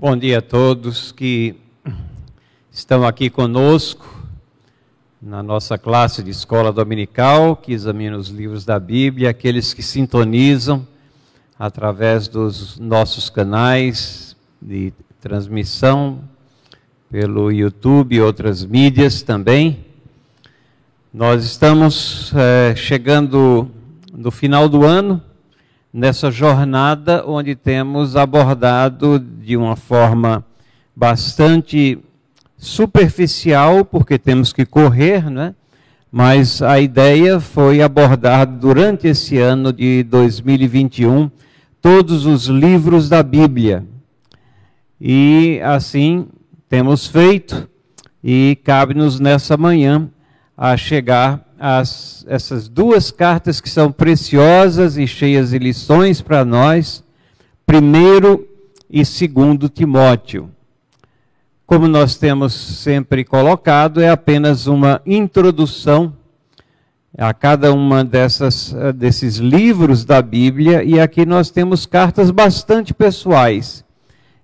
Bom dia a todos que estão aqui conosco na nossa classe de escola dominical, que examina os livros da Bíblia, aqueles que sintonizam através dos nossos canais de transmissão pelo YouTube e outras mídias também. Nós estamos é, chegando no final do ano nessa jornada onde temos abordado de uma forma bastante superficial, porque temos que correr, né? mas a ideia foi abordar durante esse ano de 2021 todos os livros da Bíblia. E assim temos feito, e cabe-nos nessa manhã a chegar as, essas duas cartas que são preciosas e cheias de lições para nós, primeiro e segundo Timóteo. Como nós temos sempre colocado, é apenas uma introdução a cada uma dessas, desses livros da Bíblia, e aqui nós temos cartas bastante pessoais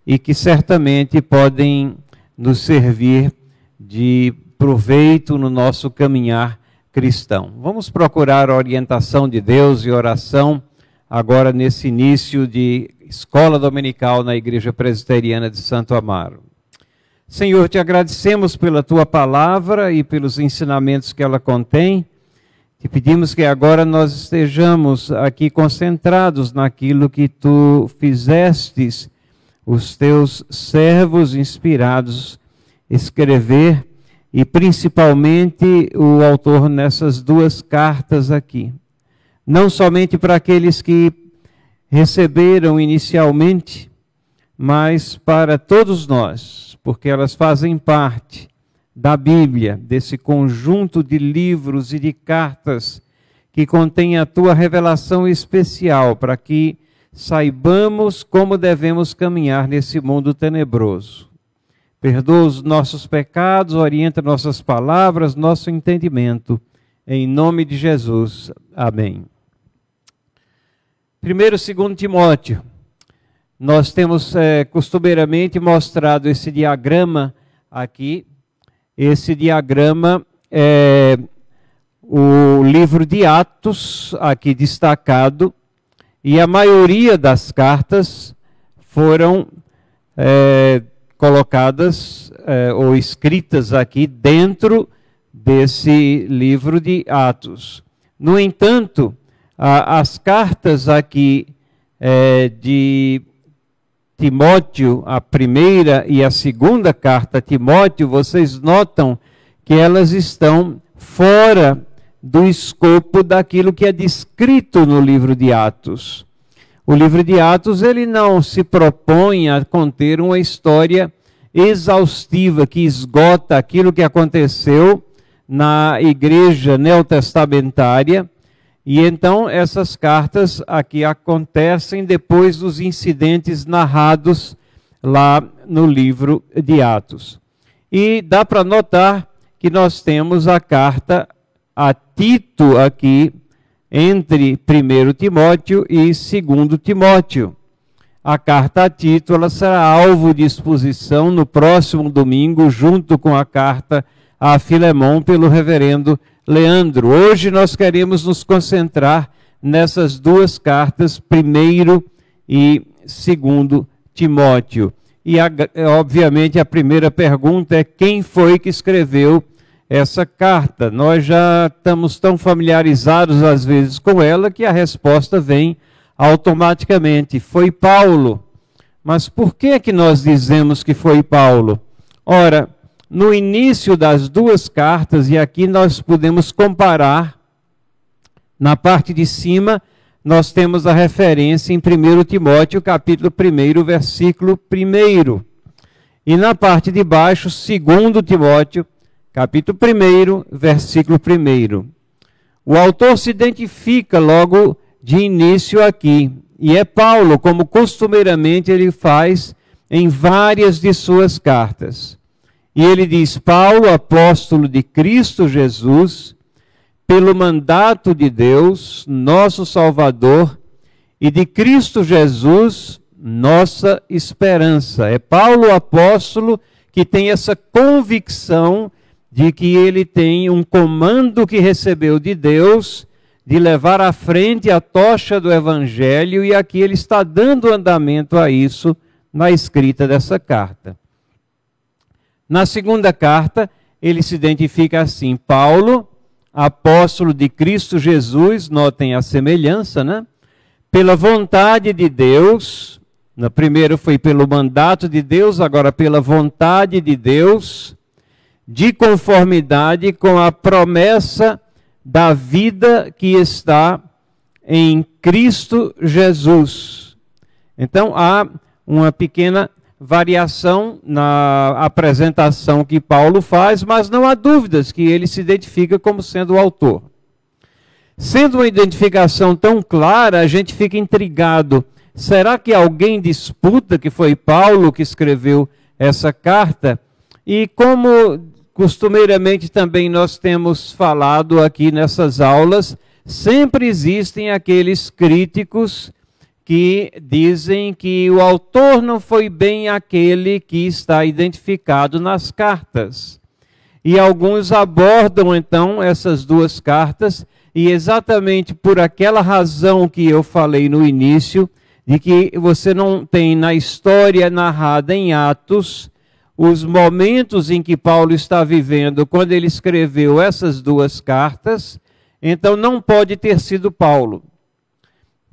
e que certamente podem nos servir de proveito no nosso caminhar cristão. Vamos procurar a orientação de Deus e oração agora nesse início de escola dominical na Igreja Presbiteriana de Santo Amaro. Senhor, te agradecemos pela tua palavra e pelos ensinamentos que ela contém. Te pedimos que agora nós estejamos aqui concentrados naquilo que tu fizestes, os teus servos inspirados escrever e principalmente o autor nessas duas cartas aqui. Não somente para aqueles que receberam inicialmente, mas para todos nós, porque elas fazem parte da Bíblia, desse conjunto de livros e de cartas que contém a tua revelação especial para que saibamos como devemos caminhar nesse mundo tenebroso perdoa os nossos pecados, orienta nossas palavras, nosso entendimento. Em nome de Jesus. Amém. Primeiro, segundo Timóteo. Nós temos é, costumeiramente mostrado esse diagrama aqui. Esse diagrama é o livro de Atos, aqui destacado, e a maioria das cartas foram é, colocadas eh, ou escritas aqui dentro desse livro de Atos. No entanto, a, as cartas aqui eh, de Timóteo, a primeira e a segunda carta a Timóteo, vocês notam que elas estão fora do escopo daquilo que é descrito no livro de Atos. O livro de Atos ele não se propõe a conter uma história exaustiva que esgota aquilo que aconteceu na igreja neotestamentária. E então essas cartas aqui acontecem depois dos incidentes narrados lá no livro de Atos. E dá para notar que nós temos a carta a Tito aqui entre 1 Timóteo e 2 Timóteo. A carta a Tito ela será alvo de exposição no próximo domingo, junto com a carta a Filemão pelo reverendo Leandro. Hoje nós queremos nos concentrar nessas duas cartas, primeiro e segundo Timóteo. E obviamente a primeira pergunta é quem foi que escreveu essa carta. Nós já estamos tão familiarizados às vezes com ela que a resposta vem automaticamente. Foi Paulo. Mas por que que nós dizemos que foi Paulo? Ora, no início das duas cartas, e aqui nós podemos comparar, na parte de cima, nós temos a referência em 1 Timóteo, capítulo 1, versículo 1. E na parte de baixo, 2 Timóteo, capítulo 1, versículo 1. O autor se identifica logo de início aqui, e é Paulo, como costumeiramente ele faz em várias de suas cartas. E ele diz: Paulo, apóstolo de Cristo Jesus, pelo mandato de Deus, nosso Salvador, e de Cristo Jesus, nossa esperança. É Paulo apóstolo que tem essa convicção de que ele tem um comando que recebeu de Deus de levar à frente a tocha do evangelho e aqui ele está dando andamento a isso na escrita dessa carta. Na segunda carta, ele se identifica assim: Paulo, apóstolo de Cristo Jesus, notem a semelhança, né? Pela vontade de Deus, no primeiro foi pelo mandato de Deus, agora pela vontade de Deus, de conformidade com a promessa da vida que está em Cristo Jesus. Então há uma pequena variação na apresentação que Paulo faz, mas não há dúvidas que ele se identifica como sendo o autor. Sendo uma identificação tão clara, a gente fica intrigado. Será que alguém disputa que foi Paulo que escreveu essa carta? E como costumeiramente também nós temos falado aqui nessas aulas, sempre existem aqueles críticos que dizem que o autor não foi bem aquele que está identificado nas cartas. E alguns abordam então essas duas cartas, e exatamente por aquela razão que eu falei no início, de que você não tem na história narrada em Atos os momentos em que Paulo está vivendo quando ele escreveu essas duas cartas, então não pode ter sido Paulo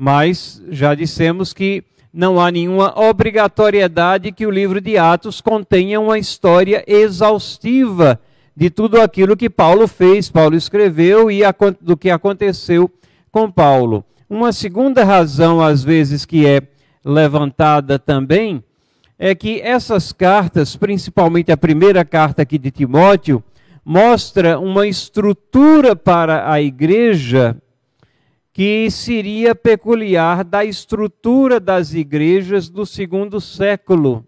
mas já dissemos que não há nenhuma obrigatoriedade que o livro de Atos contenha uma história exaustiva de tudo aquilo que Paulo fez, Paulo escreveu e do que aconteceu com Paulo. Uma segunda razão, às vezes, que é levantada também, é que essas cartas, principalmente a primeira carta aqui de Timóteo, mostra uma estrutura para a igreja que seria peculiar da estrutura das igrejas do segundo século.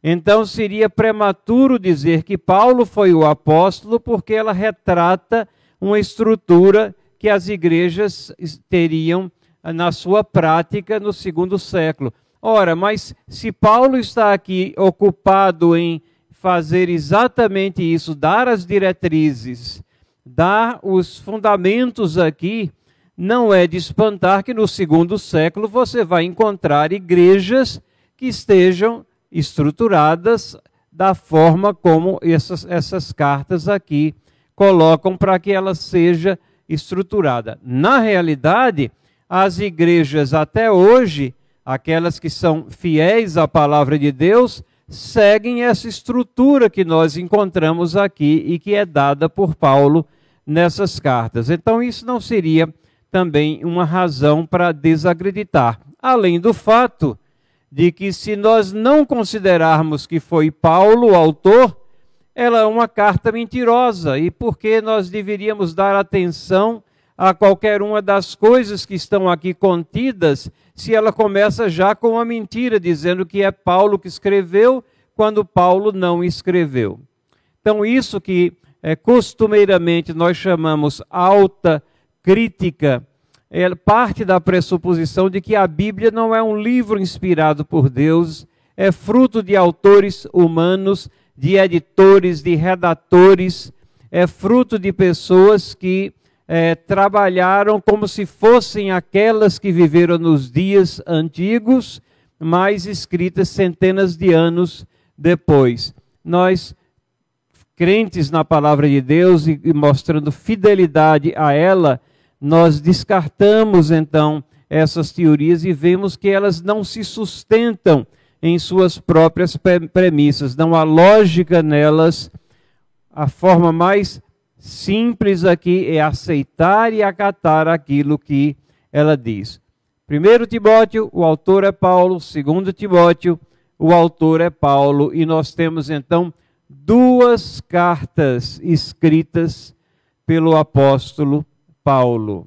Então seria prematuro dizer que Paulo foi o apóstolo, porque ela retrata uma estrutura que as igrejas teriam na sua prática no segundo século. Ora, mas se Paulo está aqui ocupado em fazer exatamente isso, dar as diretrizes, dar os fundamentos aqui, não é de espantar que no segundo século você vai encontrar igrejas que estejam estruturadas da forma como essas, essas cartas aqui colocam para que ela seja estruturada. Na realidade, as igrejas até hoje, aquelas que são fiéis à palavra de Deus, seguem essa estrutura que nós encontramos aqui e que é dada por Paulo nessas cartas. Então, isso não seria também uma razão para desacreditar. Além do fato de que, se nós não considerarmos que foi Paulo o autor, ela é uma carta mentirosa. E por que nós deveríamos dar atenção a qualquer uma das coisas que estão aqui contidas, se ela começa já com uma mentira, dizendo que é Paulo que escreveu, quando Paulo não escreveu. Então, isso que é, costumeiramente nós chamamos alta crítica é parte da pressuposição de que a Bíblia não é um livro inspirado por Deus, é fruto de autores humanos, de editores, de redatores, é fruto de pessoas que é, trabalharam como se fossem aquelas que viveram nos dias antigos, mas escritas centenas de anos depois. Nós, crentes na palavra de Deus e, e mostrando fidelidade a ela, nós descartamos então essas teorias e vemos que elas não se sustentam em suas próprias premissas, não há lógica nelas. A forma mais simples aqui é aceitar e acatar aquilo que ela diz. Primeiro Timóteo, o autor é Paulo, segundo Timóteo, o autor é Paulo, e nós temos então duas cartas escritas pelo apóstolo Paulo.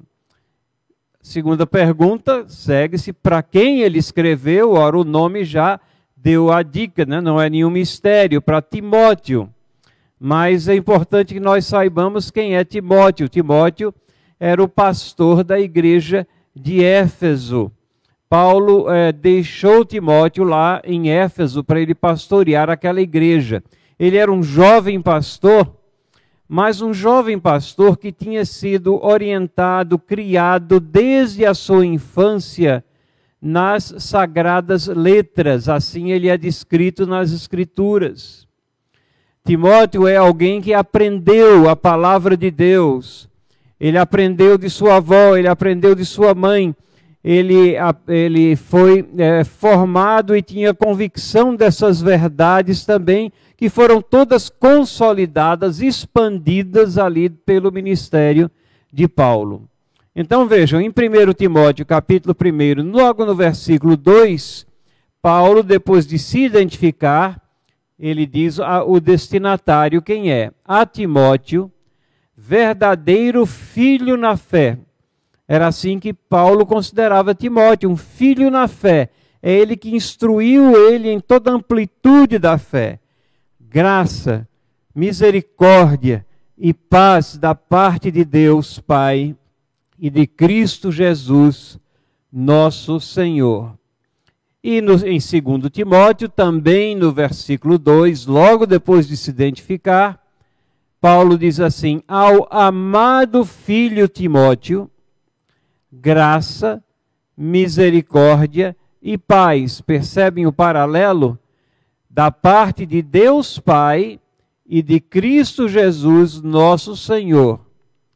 Segunda pergunta, segue-se para quem ele escreveu, ora o nome já deu a dica, né? não é nenhum mistério, para Timóteo. Mas é importante que nós saibamos quem é Timóteo. Timóteo era o pastor da igreja de Éfeso. Paulo é, deixou Timóteo lá em Éfeso para ele pastorear aquela igreja. Ele era um jovem pastor, mas um jovem pastor que tinha sido orientado, criado desde a sua infância nas sagradas letras, assim ele é descrito nas Escrituras. Timóteo é alguém que aprendeu a palavra de Deus, ele aprendeu de sua avó, ele aprendeu de sua mãe, ele, ele foi é, formado e tinha convicção dessas verdades também, que foram todas consolidadas, expandidas ali pelo ministério de Paulo. Então vejam, em 1 Timóteo, capítulo 1, logo no versículo 2, Paulo, depois de se identificar, ele diz o destinatário quem é? A Timóteo, verdadeiro filho na fé. Era assim que Paulo considerava Timóteo, um filho na fé. É ele que instruiu ele em toda a amplitude da fé. Graça, misericórdia e paz da parte de Deus Pai e de Cristo Jesus, nosso Senhor. E no, em 2 Timóteo, também no versículo 2, logo depois de se identificar, Paulo diz assim: Ao amado filho Timóteo, graça, misericórdia e paz. Percebem o paralelo? Da parte de Deus Pai e de Cristo Jesus, nosso Senhor.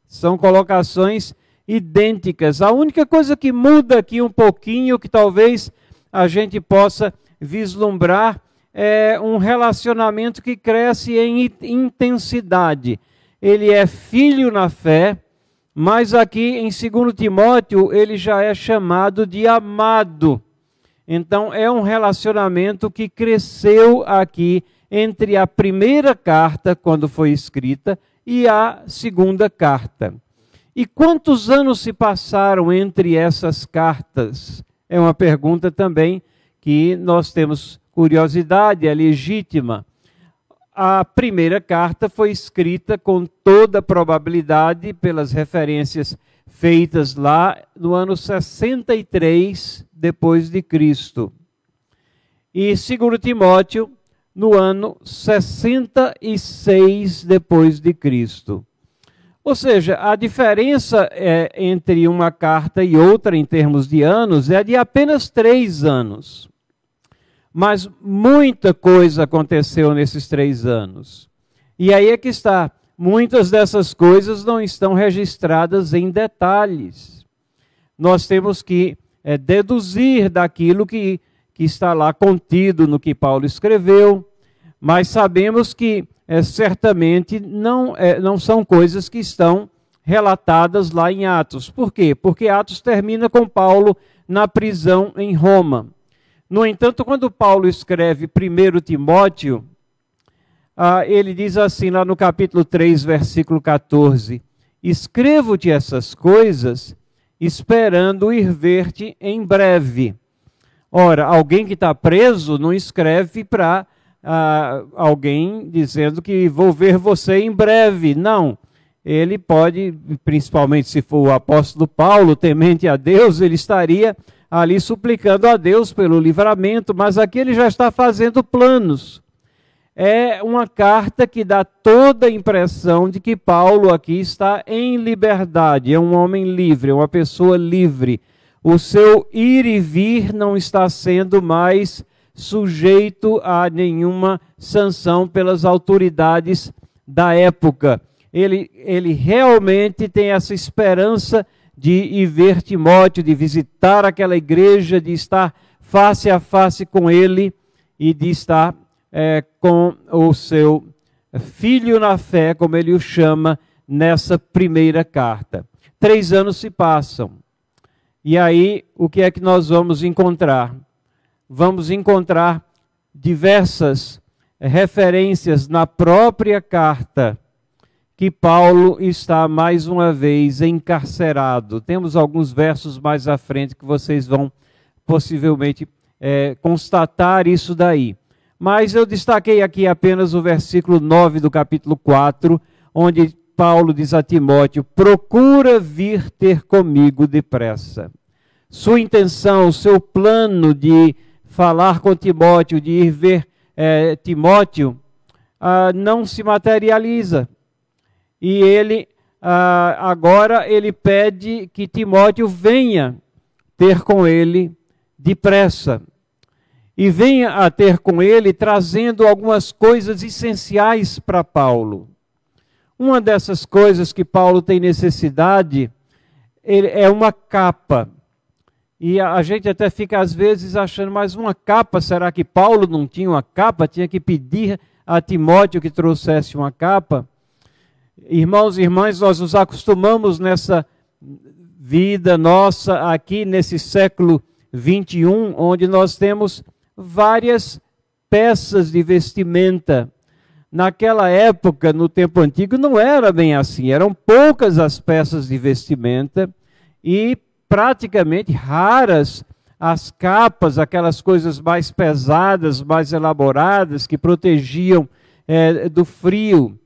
São colocações idênticas. A única coisa que muda aqui um pouquinho, que talvez a gente possa vislumbrar, é um relacionamento que cresce em intensidade. Ele é filho na fé, mas aqui em 2 Timóteo ele já é chamado de amado. Então é um relacionamento que cresceu aqui entre a primeira carta, quando foi escrita, e a segunda carta. E quantos anos se passaram entre essas cartas? É uma pergunta também que nós temos curiosidade, é legítima. A primeira carta foi escrita com toda probabilidade pelas referências feitas lá no ano 63 depois de Cristo. E segundo Timóteo no ano 66 depois de Cristo. Ou seja, a diferença é, entre uma carta e outra em termos de anos é de apenas três anos. Mas muita coisa aconteceu nesses três anos. E aí é que está. Muitas dessas coisas não estão registradas em detalhes. Nós temos que é, deduzir daquilo que, que está lá contido no que Paulo escreveu, mas sabemos que é, certamente não, é, não são coisas que estão relatadas lá em Atos. Por quê? Porque Atos termina com Paulo na prisão em Roma. No entanto, quando Paulo escreve 1 Timóteo, ah, ele diz assim lá no capítulo 3, versículo 14: Escrevo-te essas coisas, esperando ir ver-te em breve. Ora, alguém que está preso não escreve para alguém dizendo que vou ver você em breve. Não. Ele pode, principalmente se for o apóstolo Paulo, temente a Deus, ele estaria ali suplicando a Deus pelo livramento, mas aqui ele já está fazendo planos. É uma carta que dá toda a impressão de que Paulo aqui está em liberdade, é um homem livre, é uma pessoa livre. O seu ir e vir não está sendo mais sujeito a nenhuma sanção pelas autoridades da época. Ele, ele realmente tem essa esperança de ir ver Timóteo, de visitar aquela igreja, de estar face a face com ele e de estar é, com o seu filho na fé, como ele o chama, nessa primeira carta. Três anos se passam. E aí, o que é que nós vamos encontrar? Vamos encontrar diversas referências na própria carta que Paulo está mais uma vez encarcerado. Temos alguns versos mais à frente que vocês vão possivelmente é, constatar isso daí. Mas eu destaquei aqui apenas o versículo 9 do capítulo 4, onde Paulo diz a Timóteo: Procura vir ter comigo depressa sua intenção, seu plano de falar com Timóteo, de ir ver é, Timóteo, ah, não se materializa. E ele, ah, agora, ele pede que Timóteo venha ter com ele depressa. E venha a ter com ele trazendo algumas coisas essenciais para Paulo. Uma dessas coisas que Paulo tem necessidade é uma capa. E a gente até fica às vezes achando, mas uma capa, será que Paulo não tinha uma capa? Tinha que pedir a Timóteo que trouxesse uma capa? Irmãos e irmãs, nós nos acostumamos nessa vida nossa aqui nesse século 21, onde nós temos várias peças de vestimenta. Naquela época, no tempo antigo, não era bem assim, eram poucas as peças de vestimenta e praticamente raras as capas, aquelas coisas mais pesadas, mais elaboradas, que protegiam é, do frio.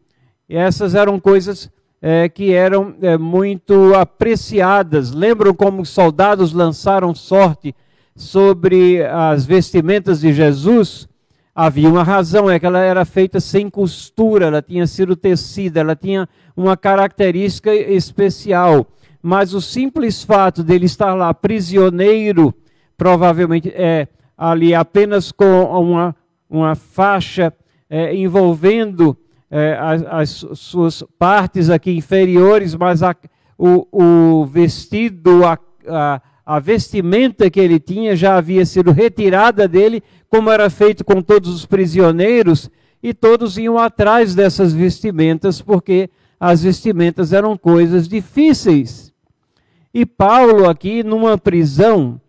E essas eram coisas é, que eram é, muito apreciadas. Lembram como os soldados lançaram sorte sobre as vestimentas de Jesus? Havia uma razão, é que ela era feita sem costura, ela tinha sido tecida, ela tinha uma característica especial mas o simples fato dele estar lá prisioneiro, provavelmente é ali apenas com uma, uma faixa é, envolvendo é, as, as, suas partes aqui inferiores, mas a, o, o, vestido, a, a, a vestimenta que ele tinha já havia sido retirada dele, como era feito com todos os prisioneiros, e todos iam atrás dessas vestimentas, porque as vestimentas eram coisas difíceis. E Paulo, aqui numa prisão,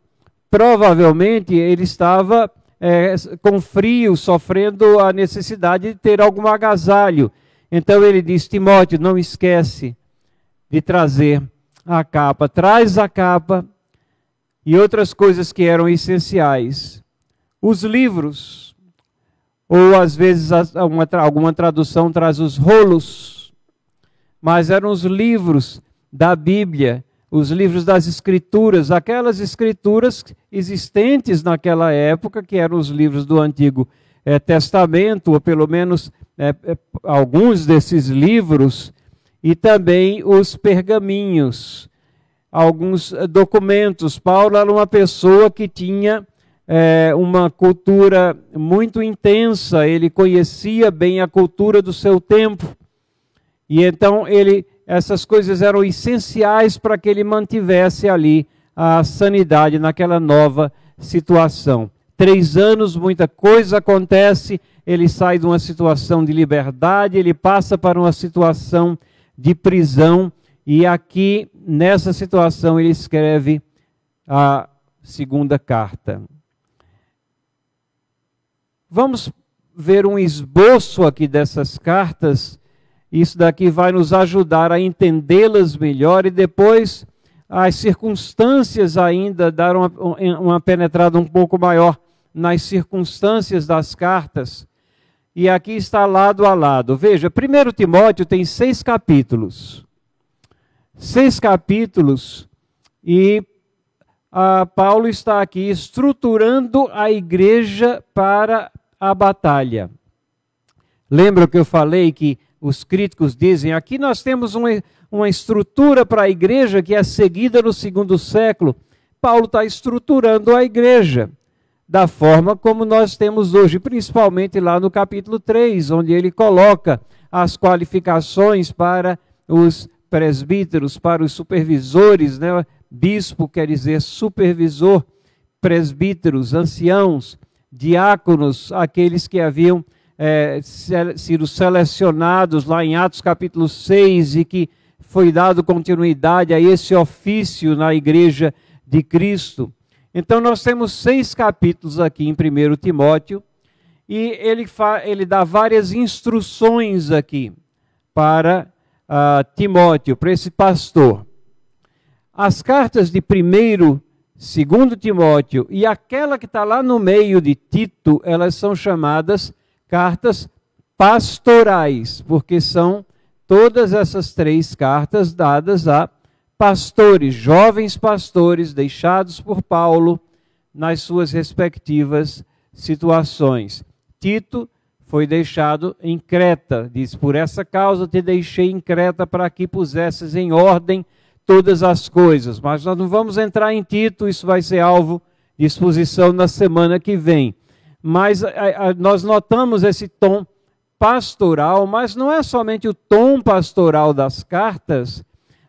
provavelmente ele estava é, com frio, sofrendo a necessidade de ter algum agasalho. Então ele diz: Timóteo, não esquece de trazer a capa. Traz a capa e outras coisas que eram essenciais. Os livros, ou às vezes uma, alguma tradução traz os rolos, mas eram os livros da Bíblia os livros das Escrituras, aquelas escrituras existentes naquela época, que eram os livros do Antigo é, Testamento, ou pelo menos é, é, alguns desses livros, e também os pergaminhos, alguns documentos. Paulo era uma pessoa que tinha uma cultura muito intensa, ele conhecia bem a cultura do seu tempo, e então ele essas coisas eram essenciais para que ele mantivesse ali a sanidade naquela nova situação. Três anos, muita coisa acontece, ele sai de uma situação de liberdade, ele passa para uma situação de prisão, e aqui, nessa situação, ele escreve a segunda carta. Vamos ver um esboço aqui dessas cartas isso daqui vai nos ajudar a entendê-las melhor e depois as circunstâncias ainda dar uma, uma penetrada um pouco maior nas circunstâncias das cartas. E aqui está lado a lado. Veja, 1 Timóteo tem seis capítulos. Seis capítulos. E a Paulo está aqui estruturando a igreja para a batalha. Lembra que eu falei que os críticos dizem, aqui nós temos uma, uma estrutura para a igreja que é seguida no segundo século. Paulo está estruturando a igreja da forma como nós temos hoje, principalmente lá no capítulo 3, onde ele coloca as qualificações para os presbíteros, para os supervisores, né? bispo quer dizer supervisor, presbíteros, anciãos, diáconos, aqueles que haviam é, sido selecionados lá em Atos capítulo 6 e que foi dado continuidade a esse ofício na igreja de Cristo. Então nós temos seis capítulos aqui em 1 Timóteo e ele, ele dá várias instruções aqui para uh, Timóteo, para esse pastor. As cartas de 1 segundo Timóteo e aquela que está lá no meio de Tito, elas são chamadas cartas pastorais, porque são todas essas três cartas dadas a pastores, jovens pastores deixados por Paulo nas suas respectivas situações. Tito foi deixado em Creta. Diz: Por essa causa te deixei em Creta para que pusesses em ordem todas as coisas. Mas nós não vamos entrar em Tito, isso vai ser alvo de exposição na semana que vem. Mas a, a, nós notamos esse tom pastoral, mas não é somente o tom pastoral das cartas,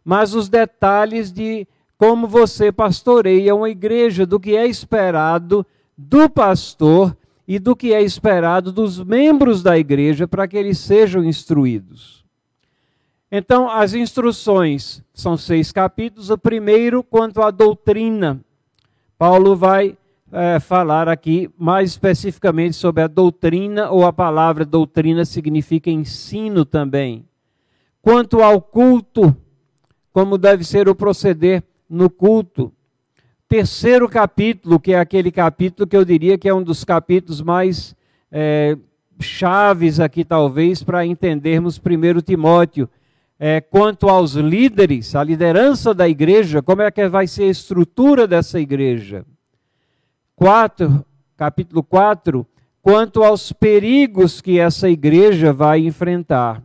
mas os detalhes de como você pastoreia uma igreja, do que é esperado do pastor e do que é esperado dos membros da igreja para que eles sejam instruídos. Então, as instruções são seis capítulos. O primeiro, quanto à doutrina. Paulo vai é, falar aqui mais especificamente sobre a doutrina, ou a palavra doutrina significa ensino também. Quanto ao culto, como deve ser o proceder no culto terceiro capítulo, que é aquele capítulo que eu diria que é um dos capítulos mais é, chaves aqui, talvez, para entendermos primeiro Timóteo. É, quanto aos líderes, a liderança da igreja, como é que vai ser a estrutura dessa igreja. Quatro, capítulo 4, quanto aos perigos que essa igreja vai enfrentar.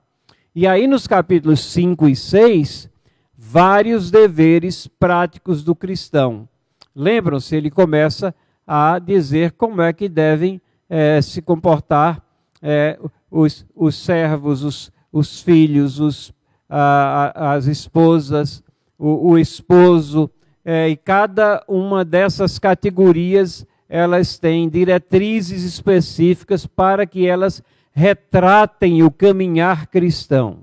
E aí nos capítulos 5 e 6, vários deveres práticos do cristão. Lembram-se, ele começa a dizer como é que devem é, se comportar é, os, os, servos, os, os filhos, os, a, as esposas, o, o esposo, é, e cada uma dessas categorias elas têm diretrizes específicas para que elas retratem o caminhar cristão.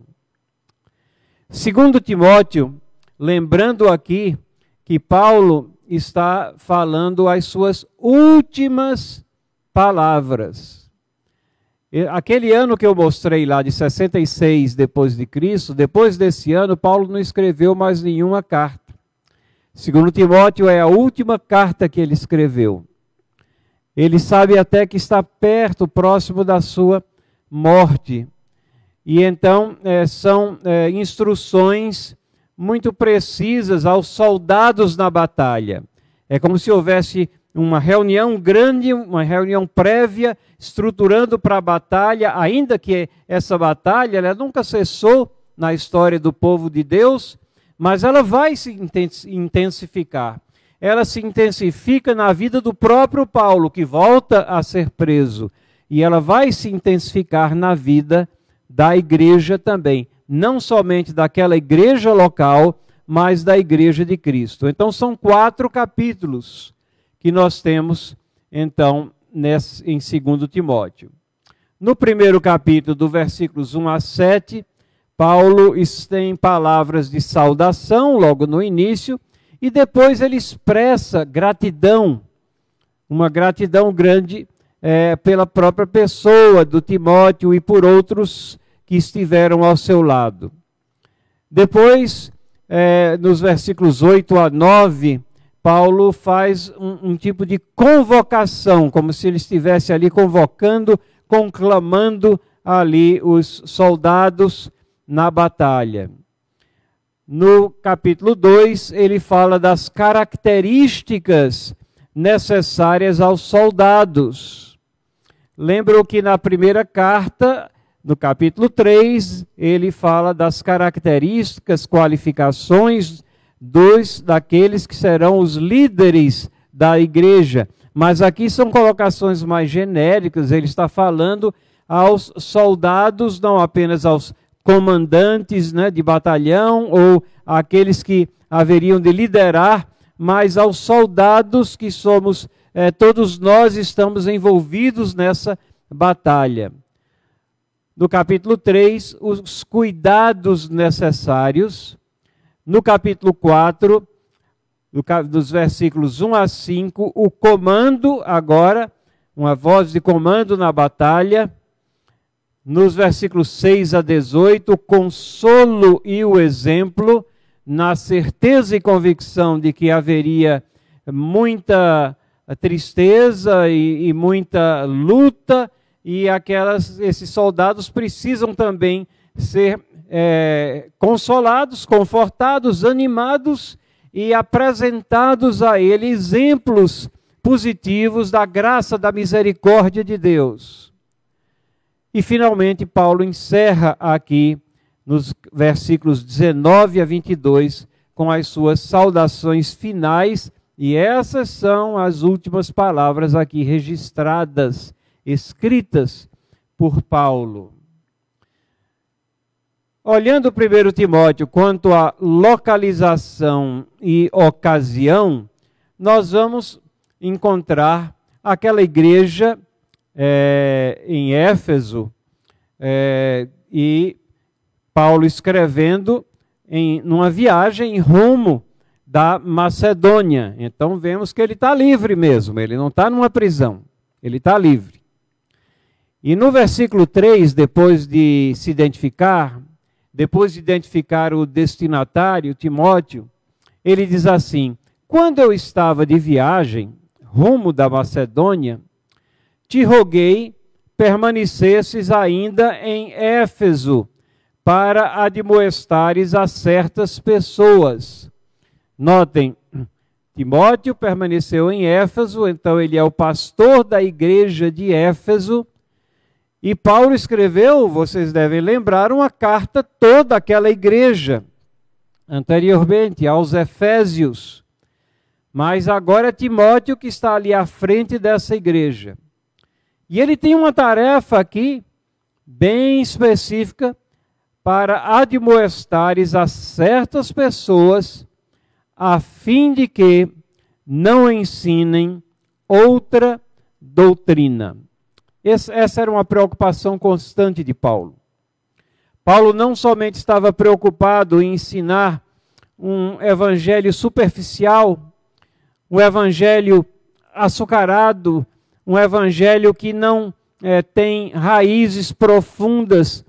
Segundo Timóteo, lembrando aqui que Paulo está falando as suas últimas palavras. Aquele ano que eu mostrei lá, de 66 depois de Cristo, depois desse ano, Paulo não escreveu mais nenhuma carta. Segundo Timóteo, é a última carta que ele escreveu. Ele sabe até que está perto, próximo da sua morte. E então é, são é, instruções muito precisas aos soldados na batalha. É como se houvesse uma reunião grande, uma reunião prévia, estruturando para a batalha, ainda que essa batalha ela nunca cessou na história do povo de Deus, mas ela vai se intensificar. Ela se intensifica na vida do próprio Paulo, que volta a ser preso, e ela vai se intensificar na vida da igreja também não somente daquela igreja local, mas da igreja de Cristo. Então são quatro capítulos que nós temos então nesse, em 2 Timóteo. No primeiro capítulo, do versículos 1 a 7, Paulo tem palavras de saudação logo no início, e depois ele expressa gratidão, uma gratidão grande é, pela própria pessoa do Timóteo e por outros que estiveram ao seu lado. Depois, é, nos versículos 8 a 9, Paulo faz um, um, tipo de convocação, como se ele estivesse ali convocando, conclamando ali os soldados na batalha. No capítulo 2, ele fala das características necessárias aos soldados. Lembram que na primeira carta no capítulo 3, ele fala das características, qualificações dos daqueles que serão os líderes da igreja. Mas aqui são colocações mais genéricas, ele está falando aos soldados, não apenas aos comandantes né, de batalhão ou aqueles que haveriam de liderar, mas aos soldados que somos, eh, todos nós estamos envolvidos nessa batalha no capítulo 3, os cuidados necessários. No capítulo 4, dos versículos 1 a 5, o comando, agora, uma voz de comando na batalha. Nos versículos 6 a 18, o consolo e o exemplo, na certeza e convicção de que haveria muita tristeza e, e muita luta e aquelas, esses soldados precisam também ser é, consolados, confortados, animados e apresentados a ele exemplos positivos da graça, da misericórdia de Deus. E finalmente, Paulo encerra aqui, nos versículos 19 a 22, com as suas saudações finais, e essas são as últimas palavras aqui registradas, escritas por Paulo. Olhando o primeiro Timóteo quanto à localização e ocasião, nós vamos encontrar aquela igreja é, em Éfeso é, e Paulo escrevendo em numa viagem rumo da Macedônia. Então vemos que ele está livre mesmo, ele não está numa prisão, ele está livre. E no versículo 3, depois de se identificar, depois de identificar o destinatário, Timóteo, ele diz assim: Quando eu estava de viagem, rumo da Macedônia, te roguei permanecesses ainda em Éfeso, para admoestares a certas pessoas. Notem, Timóteo permaneceu em Éfeso, então ele é o pastor da igreja de Éfeso, e Paulo escreveu, vocês devem lembrar, uma carta toda aquela igreja, anteriormente aos Efésios. Mas agora é Timóteo que está ali à frente dessa igreja. E ele tem uma tarefa aqui, bem específica, para admoestares a certas pessoas, a fim de que não ensinem outra doutrina essa era uma preocupação constante de Paulo. Paulo não somente estava preocupado em ensinar um evangelho superficial, um evangelho açucarado, um evangelho que não é, tem raízes profundas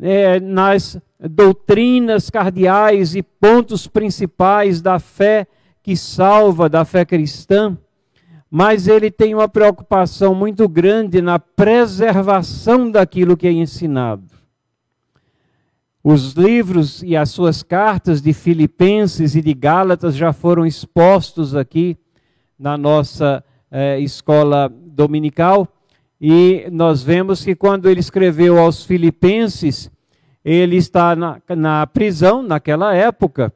é, nas doutrinas cardeais e pontos principais da fé que salva, da fé cristã mas ele tem uma preocupação muito grande na preservação daquilo que é ensinado. Os livros e as suas cartas de Filipenses e de Gálatas já foram expostos aqui na nossa eh, escola dominical, e nós vemos que quando ele escreveu aos Filipenses, ele está na, na prisão naquela época,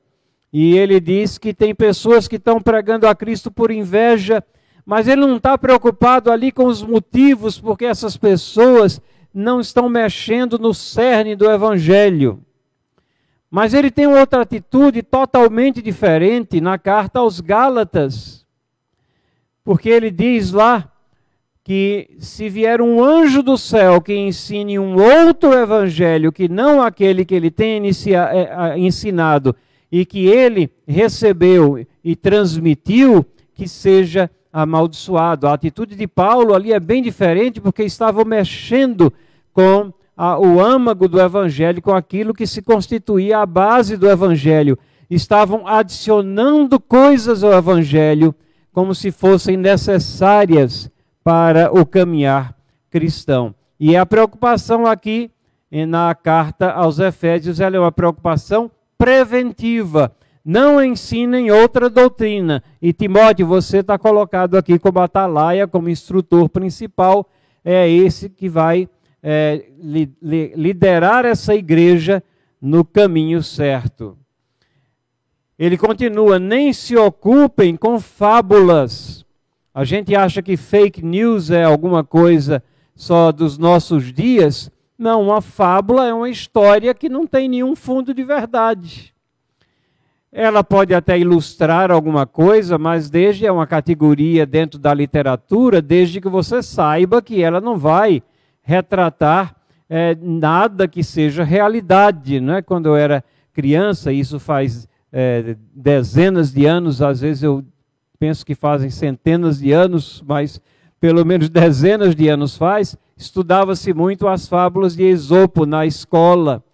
e ele diz que tem pessoas que estão pregando a Cristo por inveja mas ele não está preocupado ali com os motivos porque essas pessoas não estão mexendo no cerne do Evangelho. Mas ele tem outra atitude totalmente diferente na carta aos Gálatas. Porque ele diz lá que se vier um anjo do céu que ensine um outro evangelho que não aquele que ele tem é, ensinado e que ele recebeu e transmitiu, que seja amaldiçoado. A atitude de Paulo ali é bem diferente, porque estava mexendo com a, o âmago do evangelho, com aquilo que se constituía a base do evangelho. Estavam adicionando coisas ao evangelho como se fossem necessárias para o caminhar cristão. E a preocupação aqui na carta aos Efésios é uma preocupação preventiva não ensinem outra doutrina. E Timóteo, você está colocado aqui como atalaia, como instrutor principal, é esse que vai é, li, li, liderar essa igreja no caminho certo. Ele continua: nem se ocupem com fábulas. A gente acha que fake news é alguma coisa só dos nossos dias. Não, uma fábula é uma história que não tem nenhum fundo de verdade. Ela pode até ilustrar alguma coisa, mas desde é uma categoria dentro da literatura, desde que você saiba que ela não vai retratar é, nada que seja realidade. Não é? Quando eu era criança, isso faz é, dezenas de anos, às vezes eu penso que fazem centenas de anos, mas pelo menos dezenas de anos faz, estudava-se muito as fábulas de Esopo na escola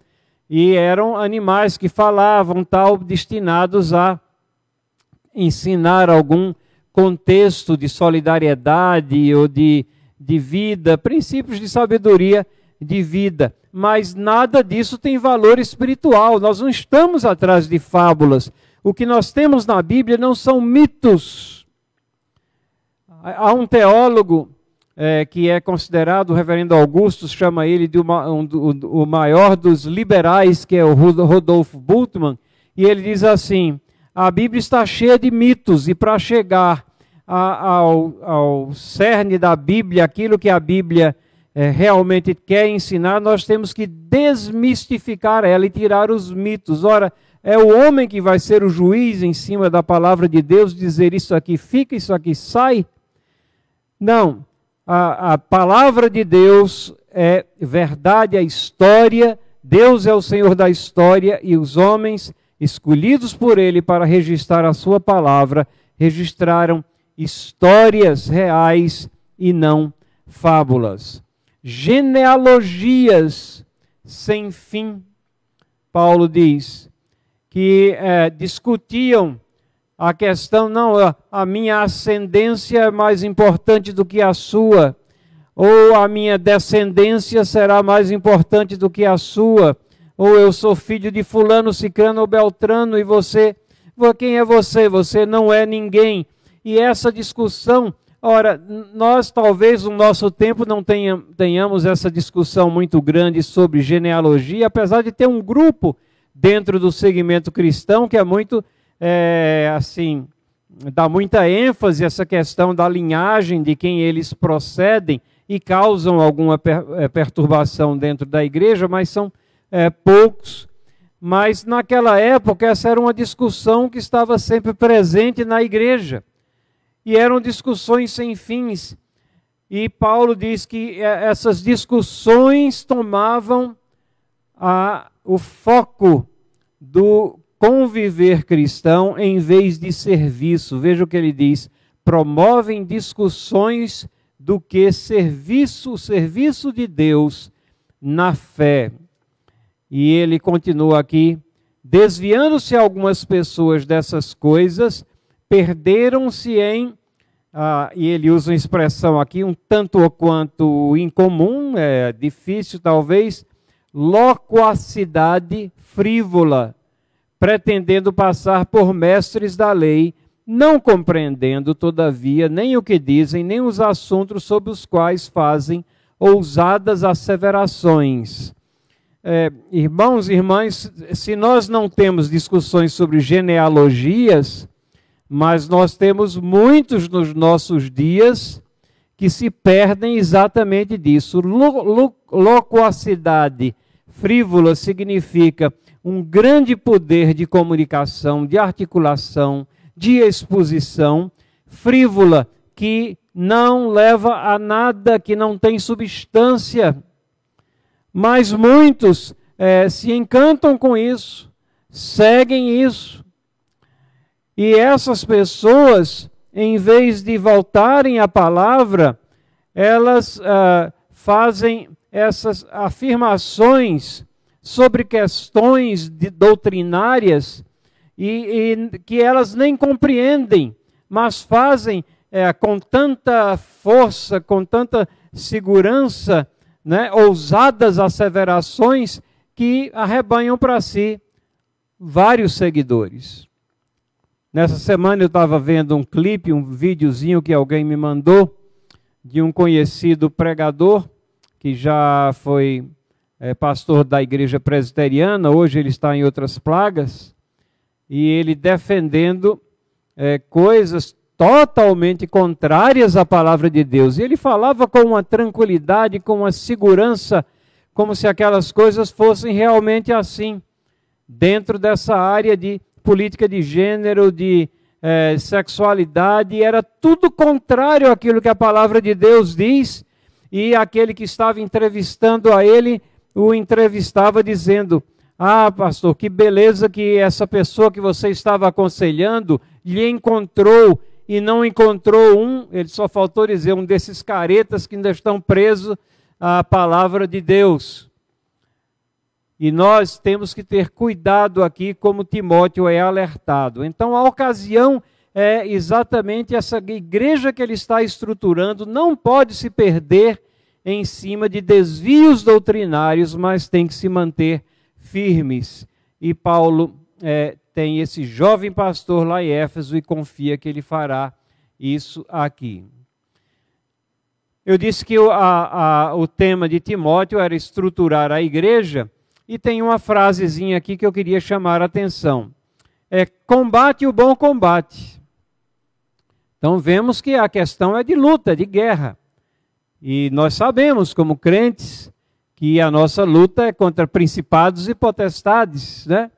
e eram animais que falavam tal, destinados a ensinar algum contexto de solidariedade ou de, de vida, princípios de sabedoria de vida. Mas nada disso tem valor espiritual. Nós não estamos atrás de fábulas. O que nós temos na Bíblia não são mitos. Há um teólogo é, que é considerado, o reverendo Augusto chama ele de uma, um, o maior dos liberais, que é o Rodolfo Bultmann, e ele diz assim: a Bíblia está cheia de mitos, e para chegar a, ao, ao cerne da Bíblia, aquilo que a Bíblia é, realmente quer ensinar, nós temos que desmistificar ela e tirar os mitos. Ora, é o homem que vai ser o juiz em cima da palavra de Deus, dizer isso aqui fica, isso aqui sai. Não, a, a palavra de Deus é verdade, a história, Deus é o Senhor da história e os homens escolhidos por Ele para registrar a Sua palavra, registraram histórias reais e não fábulas. Genealogias sem fim, Paulo diz, que é, discutiam a questão, não, a minha ascendência é mais importante do que a sua, ou a minha descendência será mais importante do que a sua, ou eu sou filho de fulano, cicrano ou beltrano, e você, quem é você? Você não é ninguém. E essa discussão, ora, nós talvez no nosso tempo não tenhamos essa discussão muito grande sobre genealogia, apesar de ter um grupo dentro do segmento cristão que é muito é, assim, dá muita ênfase essa questão da linhagem de quem eles procedem e causam alguma per, é, perturbação dentro da igreja, mas são é, poucos. Mas naquela época, essa era uma discussão que estava sempre presente na igreja. E eram discussões sem fins. E Paulo diz que é, essas discussões tomavam a, o foco do conviver cristão em vez de serviço. Veja o que ele diz: promovem discussões do que serviço, serviço de Deus na fé. E ele continua aqui: desviando-se algumas pessoas dessas coisas, perderam-se em ah, e ele usa uma expressão aqui um tanto ou quanto incomum, é difícil talvez, loquacidade frívola pretendendo passar por mestres da lei, não compreendendo, todavia, nem o que dizem, nem os assuntos sobre os quais fazem ousadas asseverações. É, irmãos e irmãs, se nós não temos discussões sobre genealogias, mas nós temos muitos nos nossos dias que se perdem exatamente disso. Loquacidade frívola significa um grande poder de comunicação, de articulação, de exposição, frívola, que não leva a nada, que não tem substância. Mas muitos é, se encantam com isso, seguem isso. E essas pessoas, em vez de voltarem à palavra, elas ah, fazem essas afirmações sobre questões doutrinárias e, e, que elas nem compreendem, mas fazem é, com tanta força, com tanta segurança, né, ousadas asseverações que arrebanham para si vários seguidores. Nessa semana eu estava vendo um clipe, um videozinho que alguém me mandou de um conhecido pregador que já foi é, pastor da igreja presbiteriana, hoje ele está em outras plagas, e ele defendendo é, coisas totalmente contrárias à palavra de Deus. E ele falava com uma tranquilidade, com uma segurança, como se aquelas coisas fossem realmente assim, dentro dessa área de política de gênero, de é, sexualidade, era tudo contrário àquilo que a palavra de Deus diz, e aquele que estava entrevistando a ele o entrevistava dizendo: Ah, pastor, que beleza que essa pessoa que você estava aconselhando lhe encontrou e não encontrou um, ele só faltou dizer, um desses caretas que ainda estão presos à palavra de Deus. E nós temos que ter cuidado aqui, como Timóteo é alertado. Então, a ocasião é exatamente essa igreja que ele está estruturando, não pode se perder em cima de desvios doutrinários, mas tem que se manter firmes. E Paulo é, tem esse jovem pastor lá em Éfeso e confia que ele fará isso aqui. Eu disse que o, a, a, o tema de Timóteo era estruturar a igreja, e tem uma frasezinha aqui que eu queria chamar a atenção. É combate o bom combate. Então vemos que a questão é de luta, de guerra. E nós sabemos, como crentes, que a nossa luta é contra principados e potestades, né?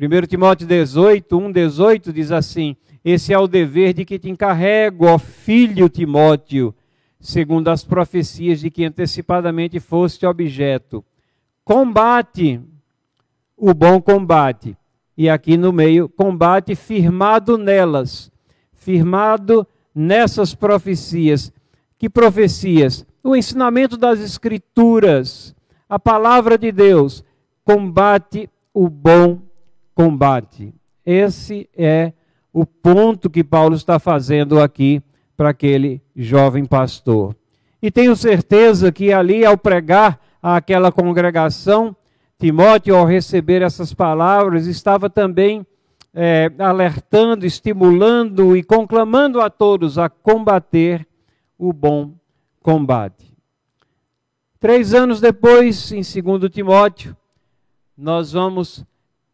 1 Timóteo 18, 1, 18 diz assim: Esse é o dever de que te encarrego, ó filho Timóteo, segundo as profecias de que antecipadamente foste objeto. Combate o bom combate. E aqui no meio, combate firmado nelas, firmado nessas profecias. Que profecias? O ensinamento das Escrituras, a palavra de Deus, combate o bom combate. Esse é o ponto que Paulo está fazendo aqui para aquele jovem pastor. E tenho certeza que ali, ao pregar àquela congregação, Timóteo, ao receber essas palavras, estava também é, alertando, estimulando e conclamando a todos a combater o bom combate. Três anos depois, em 2 Timóteo, nós vamos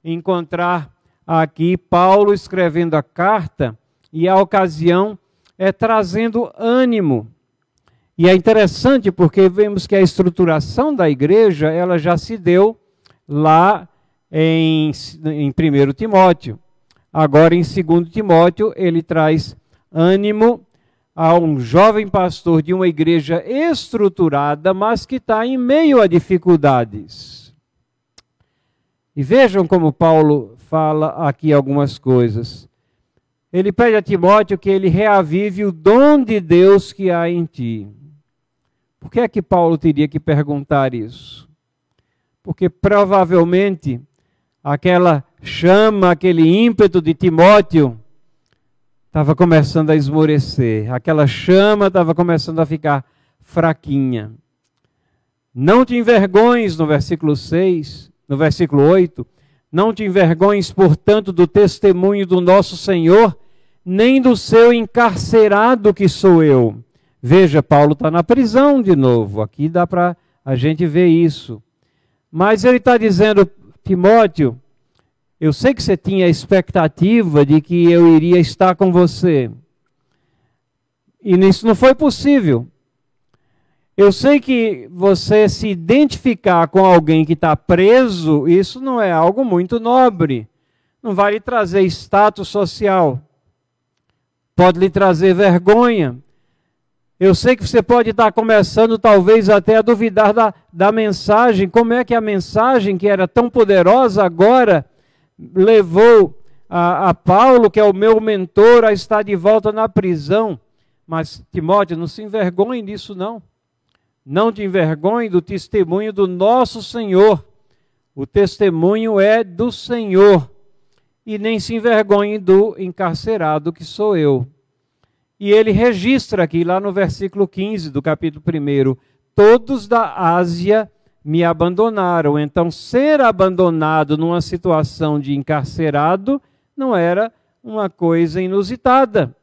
encontrar aqui Paulo escrevendo a carta e a ocasião é trazendo ânimo. E é interessante porque vemos que a estruturação da igreja ela já se deu lá em, em 1 Timóteo. Agora, em 2 Timóteo, ele traz ânimo a um jovem pastor de uma igreja estruturada, mas que está em meio a dificuldades. E vejam como Paulo fala aqui algumas coisas. Ele pede a Timóteo que ele reavive o dom de Deus que há em ti. Por que é que Paulo teria que perguntar isso? Porque provavelmente aquela chama, aquele ímpeto de Timóteo estava começando a esmorecer, aquela chama estava começando a ficar fraquinha. Não te envergonhes, no versículo 6, no versículo 8, não te envergonhes, portanto, do testemunho do nosso Senhor, nem do seu encarcerado que sou eu. Veja, Paulo está na prisão de novo. Aqui dá para a gente ver isso. Mas ele está dizendo, Timóteo, eu sei que você tinha a expectativa de que eu iria estar com você. E isso não foi possível. Eu sei que você se identificar com alguém que está preso, isso não é algo muito nobre. Não vai lhe trazer status social. Pode lhe trazer vergonha. Eu sei que você pode estar começando, talvez, até a duvidar da, da mensagem. Como é que a mensagem, que era tão poderosa, agora levou a, a Paulo, que é o meu mentor, a estar de volta na prisão? Mas, Timóteo, não se envergonhe disso, não. Não te envergonhe do testemunho do nosso Senhor. O testemunho é do Senhor. E nem se envergonhe do encarcerado que sou eu. E ele registra aqui, lá no versículo 15 do capítulo 1, todos da Ásia me abandonaram. Então, ser abandonado numa situação de encarcerado não era uma coisa inusitada.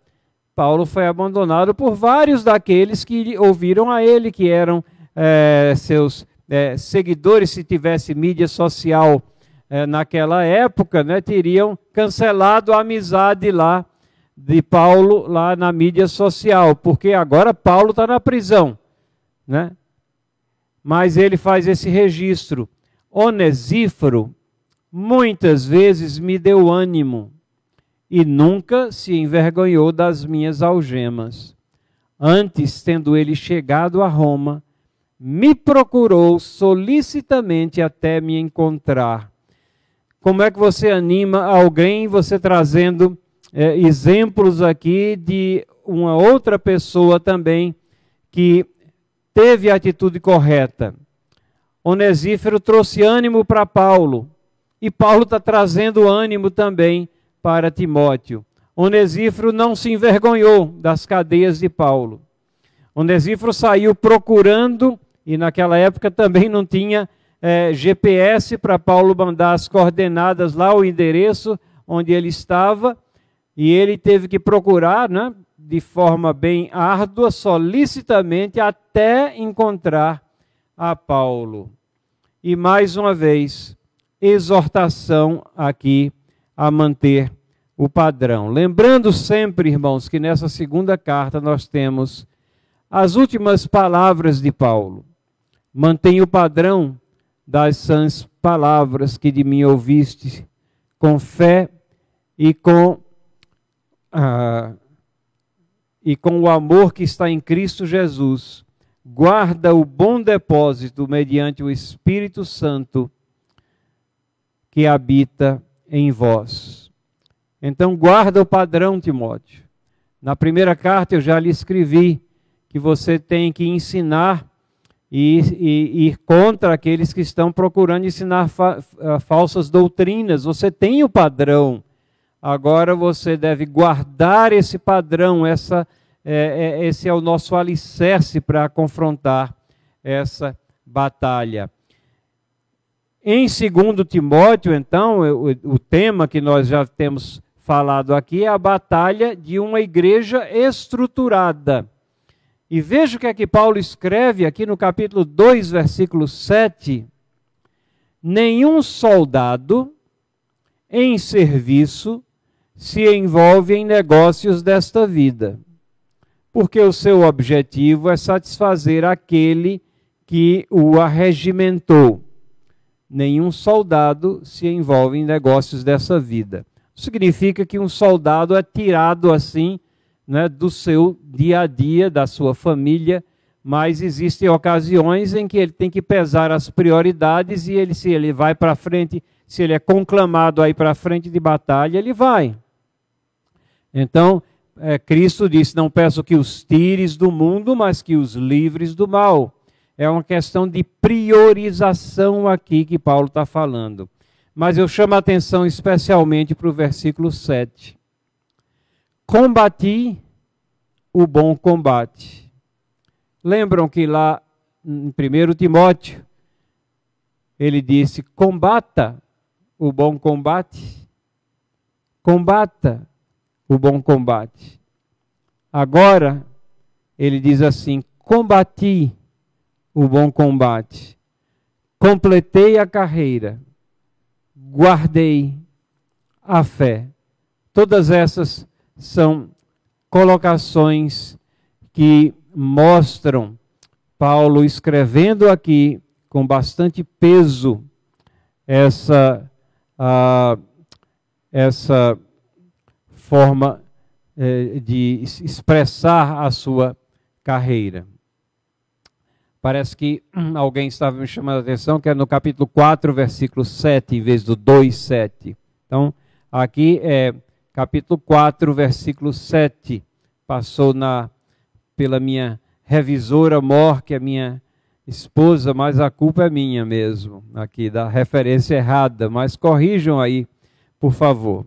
Paulo foi abandonado por vários daqueles que ouviram a ele, que eram é, seus é, seguidores, se tivesse mídia social é, naquela época, né, teriam cancelado a amizade lá de Paulo lá na mídia social, porque agora Paulo está na prisão, né? Mas ele faz esse registro. Onesíforo muitas vezes me deu ânimo e nunca se envergonhou das minhas algemas. Antes, tendo ele chegado a Roma, me procurou solicitamente até me encontrar. Como é que você anima alguém, você trazendo é, exemplos aqui de uma outra pessoa também que teve a atitude correta? Onesífero trouxe ânimo para Paulo, e Paulo está trazendo ânimo também para Timóteo. Onesíforo não se envergonhou das cadeias de Paulo. Onesíforo saiu procurando, e naquela época também não tinha é, GPS para Paulo mandar as coordenadas lá, o endereço onde ele estava, e ele teve que procurar, né, de forma bem árdua, solicitamente, até encontrar a Paulo. E mais uma vez, exortação aqui a manter o padrão. Lembrando sempre, irmãos, que nessa segunda carta nós temos as últimas palavras de Paulo. Mantenha o padrão das sãs palavras que de mim ouviste, com fé e com, e com o amor que está em Cristo Jesus. Guarda o bom depósito mediante o Espírito Santo que habita em vós. Então, guarda o padrão, Timóteo. Na primeira carta eu já lhe escrevi que você tem que ensinar e, e ir contra aqueles que estão procurando ensinar fa falsas doutrinas. Você tem o padrão. Agora você deve guardar esse padrão, essa, é, é, esse é o nosso alicerce para confrontar essa batalha. Em 2 Timóteo, então, o, o tema que nós já temos falado aqui é a batalha de uma igreja estruturada. E veja o que é que Paulo escreve aqui no capítulo 2, versículo 7. Nenhum soldado em serviço se envolve em negócios desta vida, porque o seu objetivo é satisfazer aquele que o arregimentou nenhum soldado se envolve em negócios dessa vida. Significa que um soldado é tirado assim né, do seu dia a dia, da sua família, mas existem ocasiões em que ele tem que pesar as prioridades e ele, se ele vai para frente, se ele é conclamado a ir para frente de batalha, ele vai. Então, é, Cristo disse: Não peço que os tires do mundo, mas que os livres do mal é uma questão de priorização aqui que Paulo está falando. Mas eu chamo a atenção especialmente para o versículo 7. Combati o bom combate. Lembram que lá em 1 Timóteo, ele disse: combata o bom combate. Combata o bom combate. Agora, ele diz assim: combati o bom combate, completei a carreira, guardei a fé. Todas essas são colocações que mostram Paulo escrevendo aqui com bastante peso essa, uh, essa forma uh, de expressar a sua carreira. Parece que alguém estava me chamando a atenção, que é no capítulo 4, versículo 7, em vez do 2, 7. Então, aqui é capítulo 4, versículo 7. Passou na, pela minha revisora Mor, que é minha esposa, mas a culpa é minha mesmo, aqui, da referência errada. Mas corrijam aí, por favor.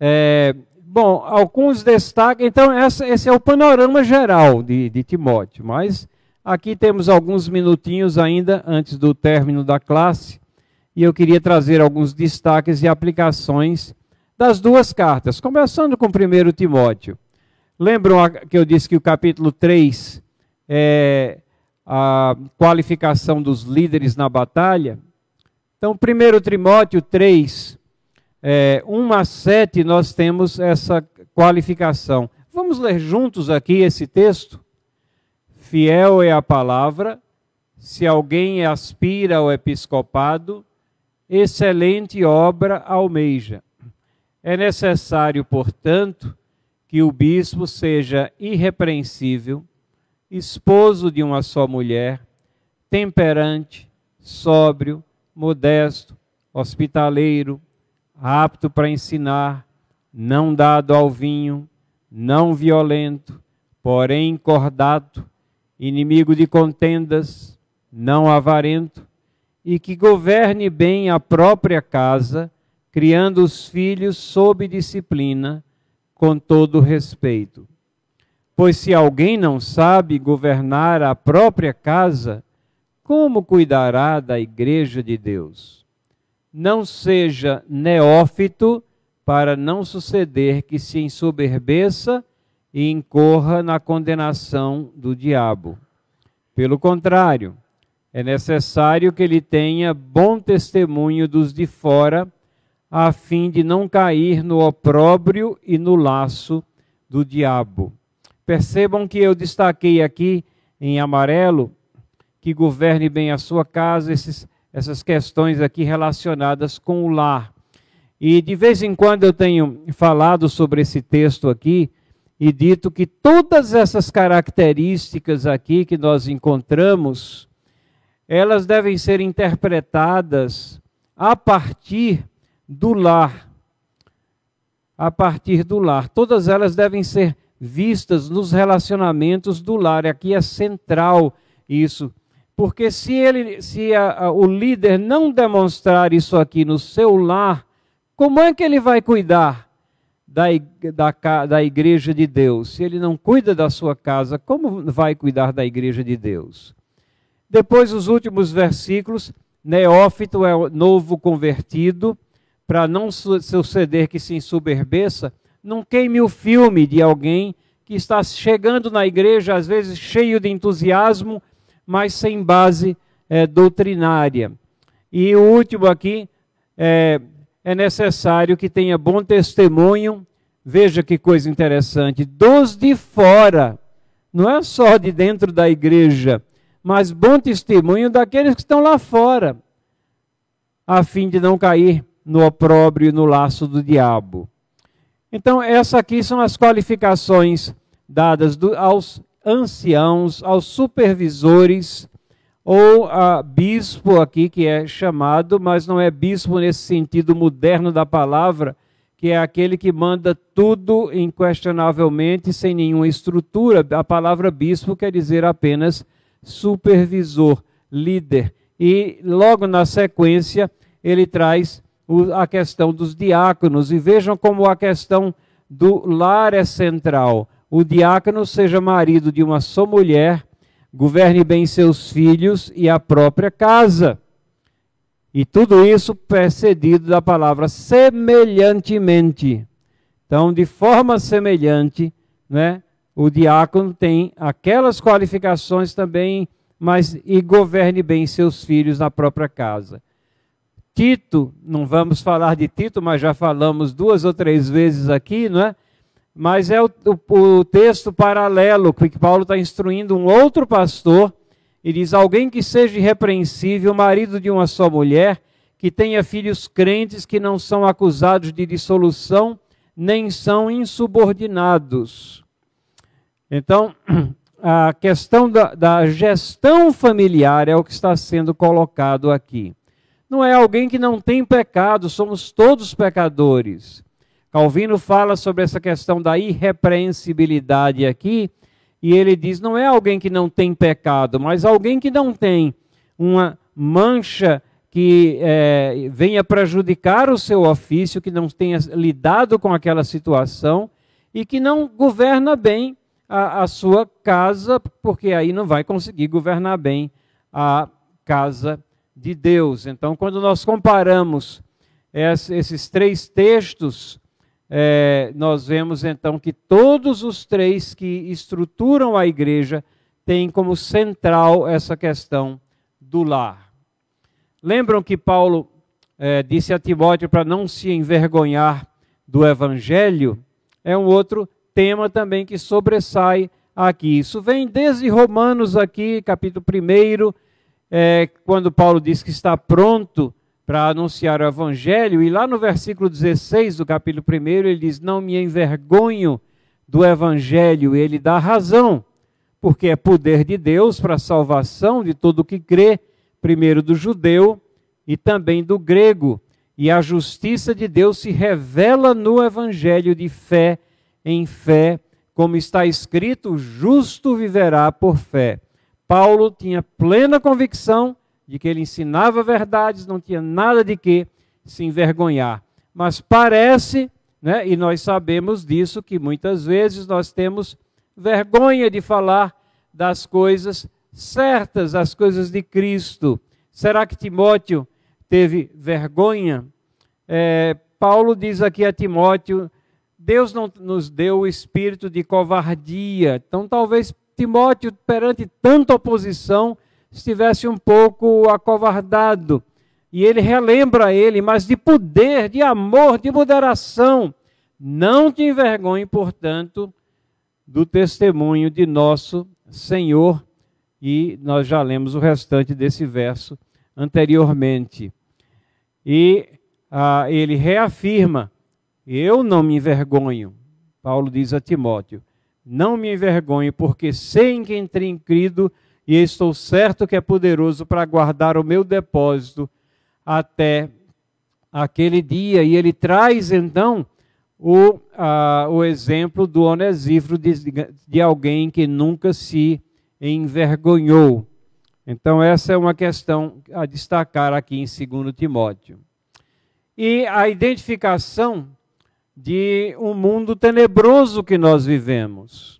É, bom, alguns destaques. Então, essa, esse é o panorama geral de, de Timóteo, mas Aqui temos alguns minutinhos ainda antes do término da classe e eu queria trazer alguns destaques e aplicações das duas cartas, começando com 1 Timóteo. Lembram que eu disse que o capítulo 3 é a qualificação dos líderes na batalha? Então, 1 Timóteo 3, é, 1 a 7, nós temos essa qualificação. Vamos ler juntos aqui esse texto? Fiel é a palavra, se alguém aspira ao episcopado, excelente obra almeja. É necessário, portanto, que o bispo seja irrepreensível, esposo de uma só mulher, temperante, sóbrio, modesto, hospitaleiro, apto para ensinar, não dado ao vinho, não violento, porém cordato, inimigo de contendas, não avarento, e que governe bem a própria casa, criando os filhos sob disciplina, com todo respeito. Pois se alguém não sabe governar a própria casa, como cuidará da igreja de Deus? Não seja neófito para não suceder que se ensoberbeça e incorra na condenação do diabo. Pelo contrário, é necessário que ele tenha bom testemunho dos de fora, a fim de não cair no opróbrio e no laço do diabo. Percebam que eu destaquei aqui em amarelo que governe bem a sua casa, esses, essas questões aqui relacionadas com o lar. E de vez em quando eu tenho falado sobre esse texto aqui e dito que todas essas características aqui que nós encontramos, elas devem ser interpretadas a partir do lar. A partir do lar. Todas elas devem ser vistas nos relacionamentos do lar. Aqui é central isso. Porque se, ele, se a, a, o líder não demonstrar isso aqui no seu lar, como é que ele vai cuidar da, da, da igreja de Deus? Se ele não cuida da sua casa, como vai cuidar da igreja de Deus? Depois, os últimos versículos: Neófito é o novo convertido, para não suceder que se ensoberbeça não queime o filme de alguém que está chegando na igreja, às vezes cheio de entusiasmo, mas sem base é, doutrinária. E o último aqui, é, é necessário que tenha bom testemunho, veja que coisa interessante, dos de fora, não é só de dentro da igreja, mas bom testemunho daqueles que estão lá fora, a fim de não cair no opróbrio e no laço do diabo. Então, essas aqui são as qualificações dadas do, aos anciãos, aos supervisores, ou a bispo aqui, que é chamado, mas não é bispo nesse sentido moderno da palavra, que é aquele que manda tudo inquestionavelmente, sem nenhuma estrutura. A palavra bispo quer dizer apenas supervisor, líder. E logo na sequência, ele traz a questão dos diáconos e vejam como a questão do lar é central. O diácono seja marido de uma só mulher, governe bem seus filhos e a própria casa. E tudo isso precedido da palavra semelhantemente. Então, de forma semelhante, né, o diácono tem aquelas qualificações também, mas e governe bem seus filhos na própria casa. Tito, não vamos falar de Tito, mas já falamos duas ou três vezes aqui, não é? Mas é o, o, o texto paralelo que Paulo está instruindo um outro pastor e diz: alguém que seja irrepreensível, marido de uma só mulher, que tenha filhos crentes que não são acusados de dissolução, nem são insubordinados. Então, a questão da, da gestão familiar é o que está sendo colocado aqui não é alguém que não tem pecado, somos todos pecadores. Calvino fala sobre essa questão da irrepreensibilidade aqui, e ele diz: não é alguém que não tem pecado, mas alguém que não tem uma mancha que é, venha prejudicar o seu ofício, que não tenha lidado com aquela situação e que não governa bem a, a sua casa, porque aí não vai conseguir governar bem a casa de Deus. Então, quando nós comparamos esses três textos, é, nós vemos então que todos os três que estruturam a igreja têm como central essa questão do lar. Lembram que Paulo é, disse a Timóteo para não se envergonhar do evangelho? É um outro tema também que sobressai aqui. Isso vem desde Romanos aqui, capítulo 1, é, quando Paulo diz que está pronto para anunciar o evangelho, e lá no versículo 16 do capítulo 1, ele diz: Não me envergonho do evangelho, ele dá razão, porque é poder de Deus para a salvação de todo o que crê, primeiro do judeu e também do grego. E a justiça de Deus se revela no evangelho de fé em fé, como está escrito: justo viverá por fé. Paulo tinha plena convicção de que ele ensinava verdades, não tinha nada de que se envergonhar. Mas parece, né, e nós sabemos disso, que muitas vezes nós temos vergonha de falar das coisas certas, as coisas de Cristo. Será que Timóteo teve vergonha? É, Paulo diz aqui a Timóteo: Deus não nos deu o espírito de covardia. Então, talvez Timóteo, perante tanta oposição, estivesse um pouco acovardado. E ele relembra ele, mas de poder, de amor, de moderação. Não te envergonhe, portanto, do testemunho de nosso Senhor. E nós já lemos o restante desse verso anteriormente. E ah, ele reafirma: Eu não me envergonho. Paulo diz a Timóteo: Não me envergonho, porque sei em quem tenho crido e estou certo que é poderoso para guardar o meu depósito até aquele dia. E ele traz então o, a, o exemplo do Onesíforo de, de alguém que nunca se envergonhou. Então, essa é uma questão a destacar aqui em 2 Timóteo. E a identificação de um mundo tenebroso que nós vivemos.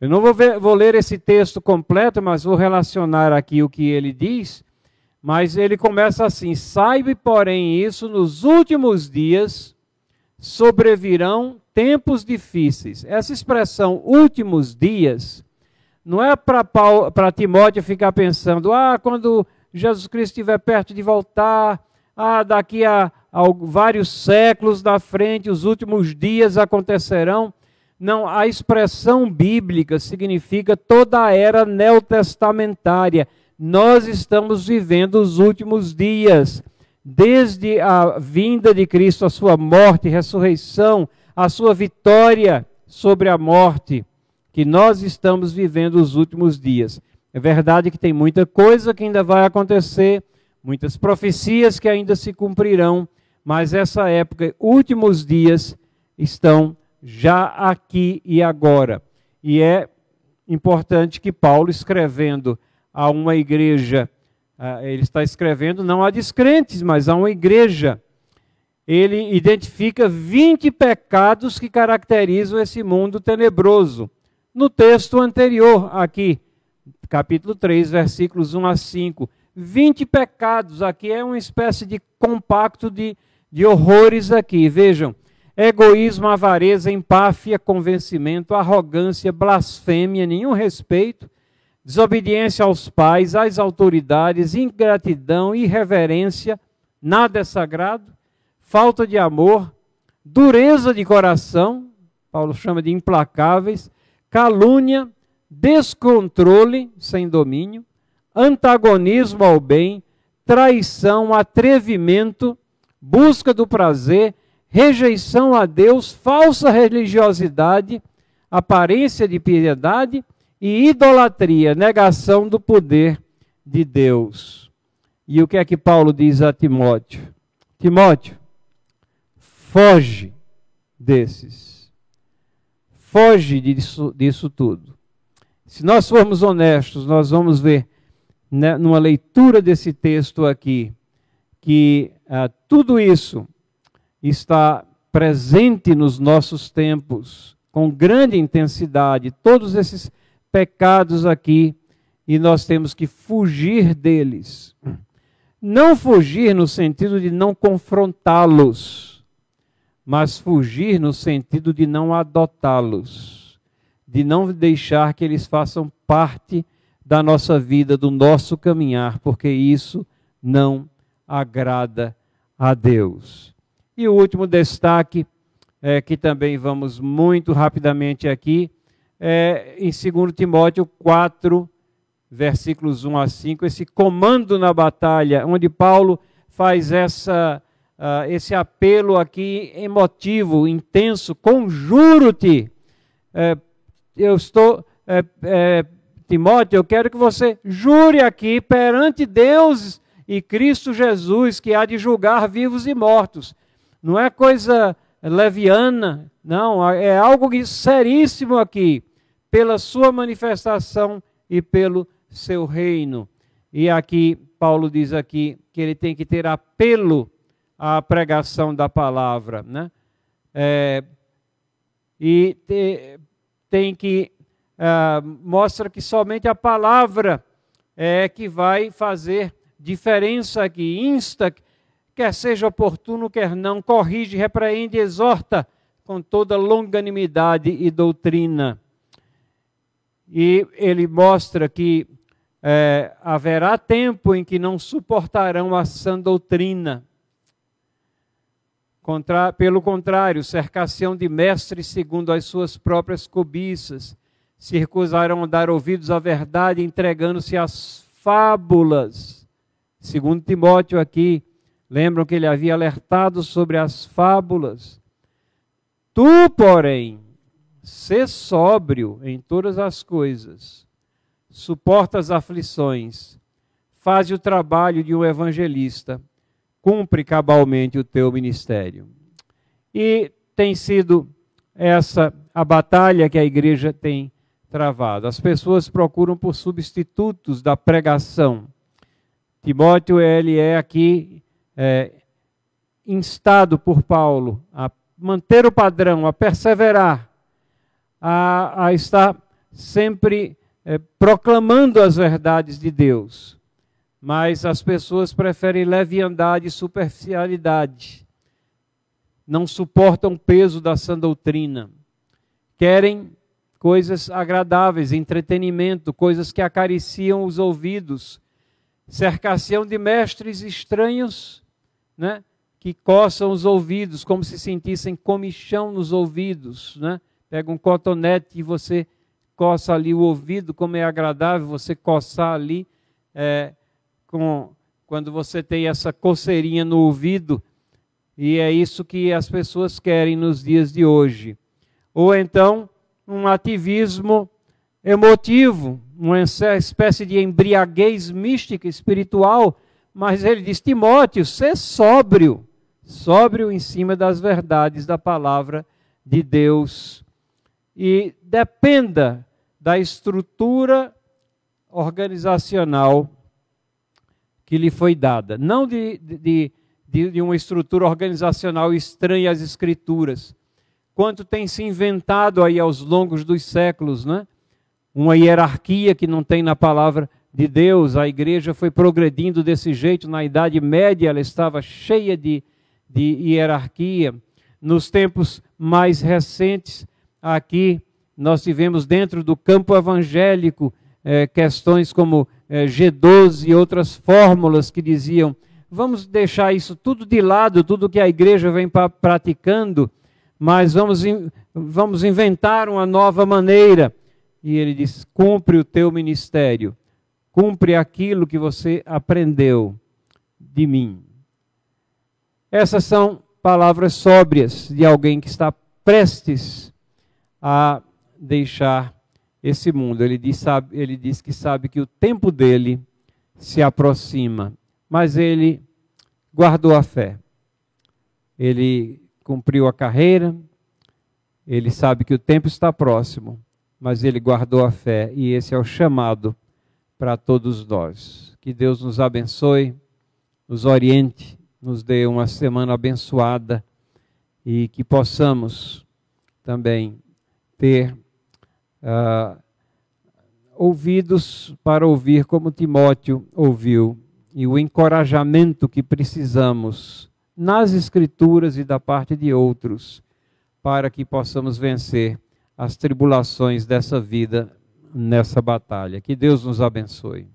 Eu não vou, ver, vou ler esse texto completo, mas vou relacionar aqui o que ele diz. Mas ele começa assim: Saiba, porém, isso, nos últimos dias sobrevirão tempos difíceis. Essa expressão últimos dias não é para Timóteo ficar pensando, ah, quando Jesus Cristo estiver perto de voltar, ah, daqui a, a vários séculos da frente, os últimos dias acontecerão. Não, a expressão bíblica significa toda a era neotestamentária. Nós estamos vivendo os últimos dias desde a vinda de Cristo, a sua morte, ressurreição, a sua vitória sobre a morte, que nós estamos vivendo os últimos dias. É verdade que tem muita coisa que ainda vai acontecer, muitas profecias que ainda se cumprirão, mas essa época, últimos dias, estão já aqui e agora. E é importante que Paulo, escrevendo a uma igreja ah, ele está escrevendo não a descrentes, mas a uma igreja. Ele identifica 20 pecados que caracterizam esse mundo tenebroso. No texto anterior, aqui, capítulo 3, versículos 1 a 5. 20 pecados, aqui é uma espécie de compacto de, de horrores aqui. Vejam, egoísmo, avareza, empáfia, convencimento, arrogância, blasfêmia, nenhum respeito, desobediência aos pais, às autoridades, ingratidão, irreverência, nada é sagrado, falta de amor, dureza de coração, Paulo chama de implacáveis, calúnia, descontrole sem domínio, antagonismo ao bem, traição, atrevimento, busca do prazer, rejeição a Deus, falsa religiosidade, aparência de piedade e idolatria, negação do poder de Deus. E o que é que Paulo diz a Timóteo? Timóteo, foge desses. Foge disso, disso tudo. Se nós formos honestos, nós vamos ver, né, numa leitura desse texto aqui, que ah, tudo isso está presente nos nossos tempos, com grande intensidade. Todos esses pecados aqui e nós temos que fugir deles. Não fugir no sentido de não confrontá-los, mas fugir no sentido de não adotá-los, de não deixar que eles façam parte da nossa vida, do nosso caminhar, porque isso não agrada a Deus. E o último destaque, é, que também vamos muito rapidamente aqui, é, em 2 Timóteo 4, versículos 1 a 5, esse comando na batalha, onde Paulo faz essa, uh, esse apelo aqui emotivo, intenso, conjuro-te. É, eu estou, é, é, Timóteo, eu quero que você jure aqui perante Deus e Cristo Jesus, que há de julgar vivos e mortos. Não é coisa leviana, não, é algo seríssimo aqui pela sua manifestação e pelo seu reino. E aqui, Paulo diz aqui que ele tem que ter apelo à pregação da palavra, né? É, e tem que uh, mostra que somente a palavra é que vai fazer diferença aqui. Insta, quer seja oportuno, quer não, corrige, repreende, exorta com toda longanimidade e doutrina. E ele mostra que é, haverá tempo em que não suportarão a sã doutrina. Contra, pelo contrário, cercação de mestres segundo as suas próprias cobiças, se recusarão a dar ouvidos à verdade, entregando-se às fábulas. Segundo Timóteo aqui, lembram que ele havia alertado sobre as fábulas. Tu, porém, sê sóbrio em todas as coisas, suporta as aflições, faz o trabalho de um evangelista, cumpre cabalmente o teu ministério. E tem sido essa a batalha que a igreja tem travado. As pessoas procuram por substitutos da pregação. Timóteo, ele é aqui é, instado por Paulo a manter o padrão, a perseverar, a, a estar sempre é, proclamando as verdades de Deus. Mas as pessoas preferem leviandade e superficialidade. Não suportam o peso da sã doutrina. Querem coisas agradáveis, entretenimento, coisas que acariciam os ouvidos, cercação de mestres estranhos, né? que coçam os ouvidos, como se sentissem comichão nos ouvidos, né? Pega um cotonete e você coça ali o ouvido, como é agradável você coçar ali, é, com, quando você tem essa coceirinha no ouvido, e é isso que as pessoas querem nos dias de hoje. Ou então, um ativismo emotivo, uma espécie de embriaguez mística, espiritual, mas ele diz: Timóteo, ser sóbrio, sóbrio em cima das verdades da palavra de Deus. E dependa da estrutura organizacional que lhe foi dada, não de, de, de, de uma estrutura organizacional estranha às Escrituras, quanto tem se inventado aí aos longos dos séculos, né? Uma hierarquia que não tem na palavra de Deus. A igreja foi progredindo desse jeito. Na Idade Média ela estava cheia de, de hierarquia. Nos tempos mais recentes, aqui nós tivemos dentro do campo evangélico é, questões como é, G12 e outras fórmulas que diziam: vamos deixar isso tudo de lado, tudo que a igreja vem praticando mas vamos, vamos inventar uma nova maneira. E ele diz: cumpre o teu ministério, cumpre aquilo que você aprendeu de mim. Essas são palavras sóbrias de alguém que está prestes a deixar esse mundo. Ele diz, sabe, ele diz que sabe que o tempo dele se aproxima, mas ele guardou a fé. Ele cumpriu a carreira, ele sabe que o tempo está próximo, mas ele guardou a fé e esse é o chamado para todos nós. Que Deus nos abençoe, nos oriente, nos dê uma semana abençoada e que possamos também ter uh, ouvidos para ouvir como Timóteo ouviu e o encorajamento que precisamos nas Escrituras e da parte de outros, para que possamos vencer as tribulações dessa vida nessa batalha. Que Deus nos abençoe.